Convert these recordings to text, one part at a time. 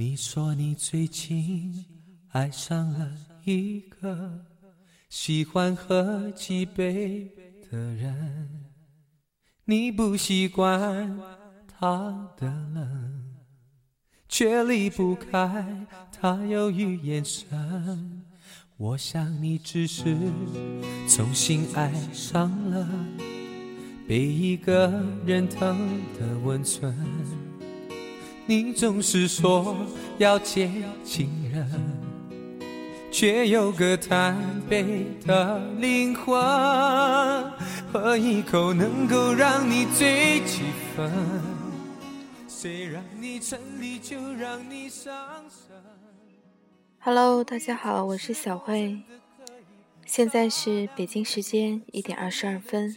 你说你最近爱上了一个喜欢喝几杯的人，你不习惯他的冷，却离不开他忧郁眼神。我想你只是重新爱上了被一个人疼的温存。你总是说要接近人，却有个贪杯的灵魂，喝一口能够让你醉几分，谁让你沉溺就让你伤神。Hello，大家好，我是小慧，现在是北京时间一点二十二分。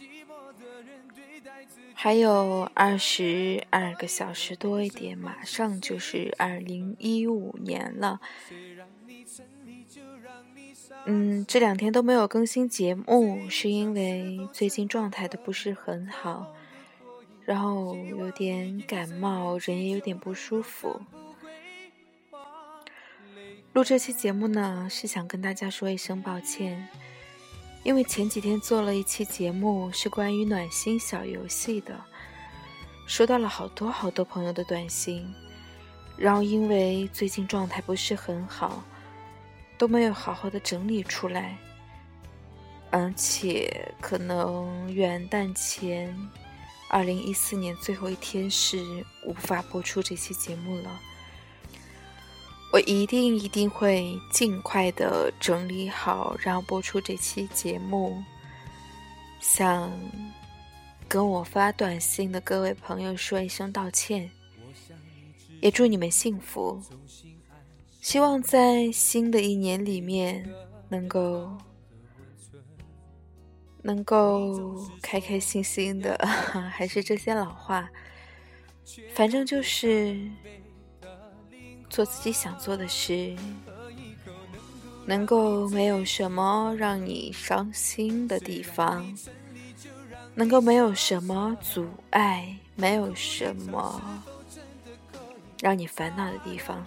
还有二十二个小时多一点，马上就是二零一五年了。嗯，这两天都没有更新节目，是因为最近状态都不是很好，然后有点感冒，人也有点不舒服。录这期节目呢，是想跟大家说一声抱歉。因为前几天做了一期节目，是关于暖心小游戏的，收到了好多好多朋友的短信，然后因为最近状态不是很好，都没有好好的整理出来，而且可能元旦前，二零一四年最后一天是无法播出这期节目了。我一定一定会尽快的整理好，然后播出这期节目。想跟我发短信的各位朋友说一声道歉，也祝你们幸福。希望在新的一年里面能够能够开开心心的，还是这些老话，反正就是。做自己想做的事，能够没有什么让你伤心的地方，能够没有什么阻碍，没有什么让你烦恼的地方。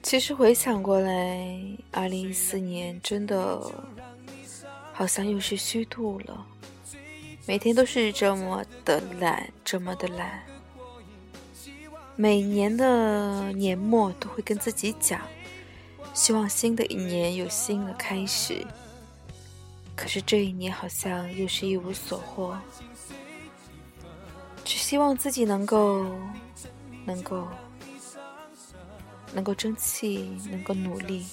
其实回想过来，二零一四年真的好像又是虚度了。每天都是这么的懒，这么的懒。每年的年末都会跟自己讲，希望新的一年有新的开始。可是这一年好像又是一无所获，只希望自己能够，能够，能够争气，能够努力，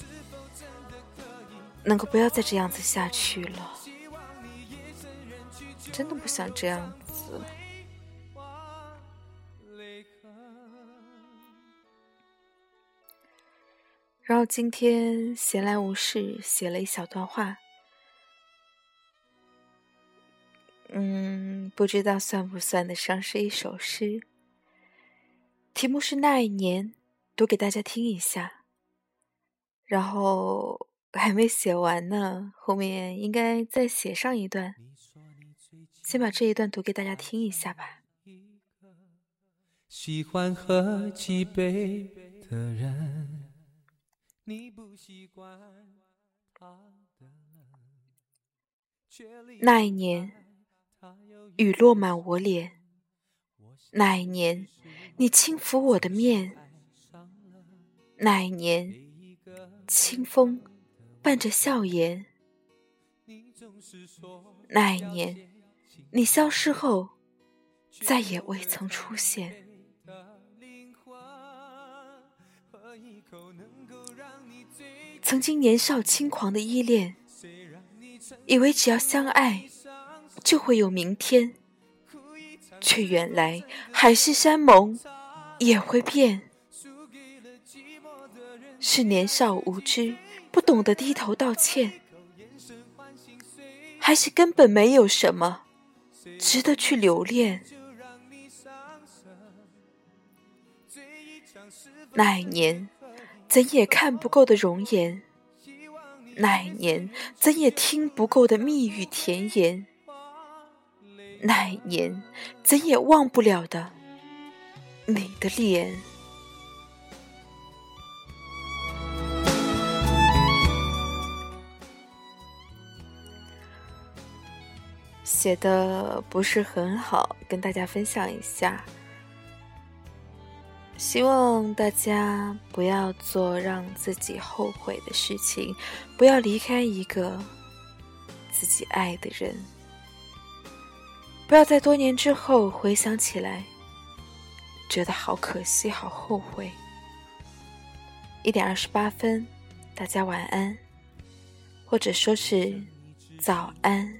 能够不要再这样子下去了。真的不想这样子。然后今天闲来无事，写了一小段话。嗯，不知道算不算得上是一首诗。题目是那一年，读给大家听一下。然后还没写完呢，后面应该再写上一段。先把这一段读给大家听一下吧。喜欢喝几杯的人，那一年，雨落满我脸。那一年，你轻抚我的面。那一年，清风伴着笑颜。那一年。你消失后，再也未曾出现。曾经年少轻狂的依恋，以为只要相爱就会有明天，却原来海誓山盟也会变。是年少无知，不懂得低头道歉，还是根本没有什么？值得去留恋。那一年，怎也看不够的容颜；那一年，怎也听不够的蜜语甜言；那一年怎也忘不了的你的脸。写的不是很好，跟大家分享一下。希望大家不要做让自己后悔的事情，不要离开一个自己爱的人，不要在多年之后回想起来，觉得好可惜、好后悔。一点二十八分，大家晚安，或者说是早安。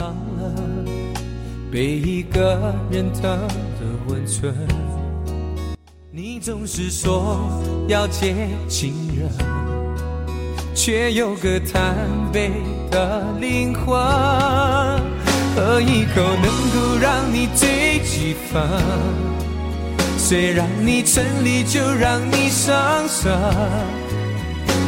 伤了被一个人疼的温存，你总是说要接情人，却有个贪杯的灵魂，喝一口能够让你醉几分，谁让你沉溺就让你伤神，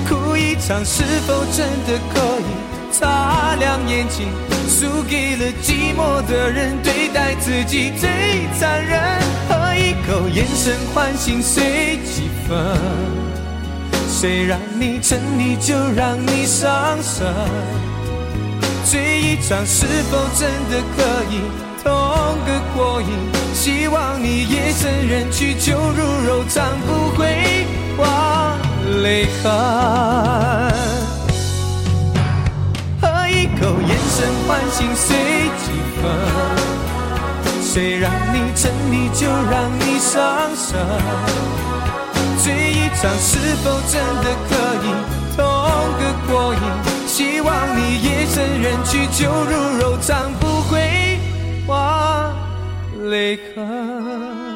哭一场是否真的可以擦亮眼睛？输给了寂寞的人，对待自己最残忍。喝一口，眼神唤醒碎几分。谁让你沉溺，就让你伤神。醉一场，是否真的可以痛个过瘾？希望你夜深人去，酒入柔肠，不会忘泪痕。眼神唤醒碎几分，谁让你沉溺就让你伤神。醉一场是否真的可以痛个过瘾？希望你夜深人去酒入肉肠，不会化泪痕。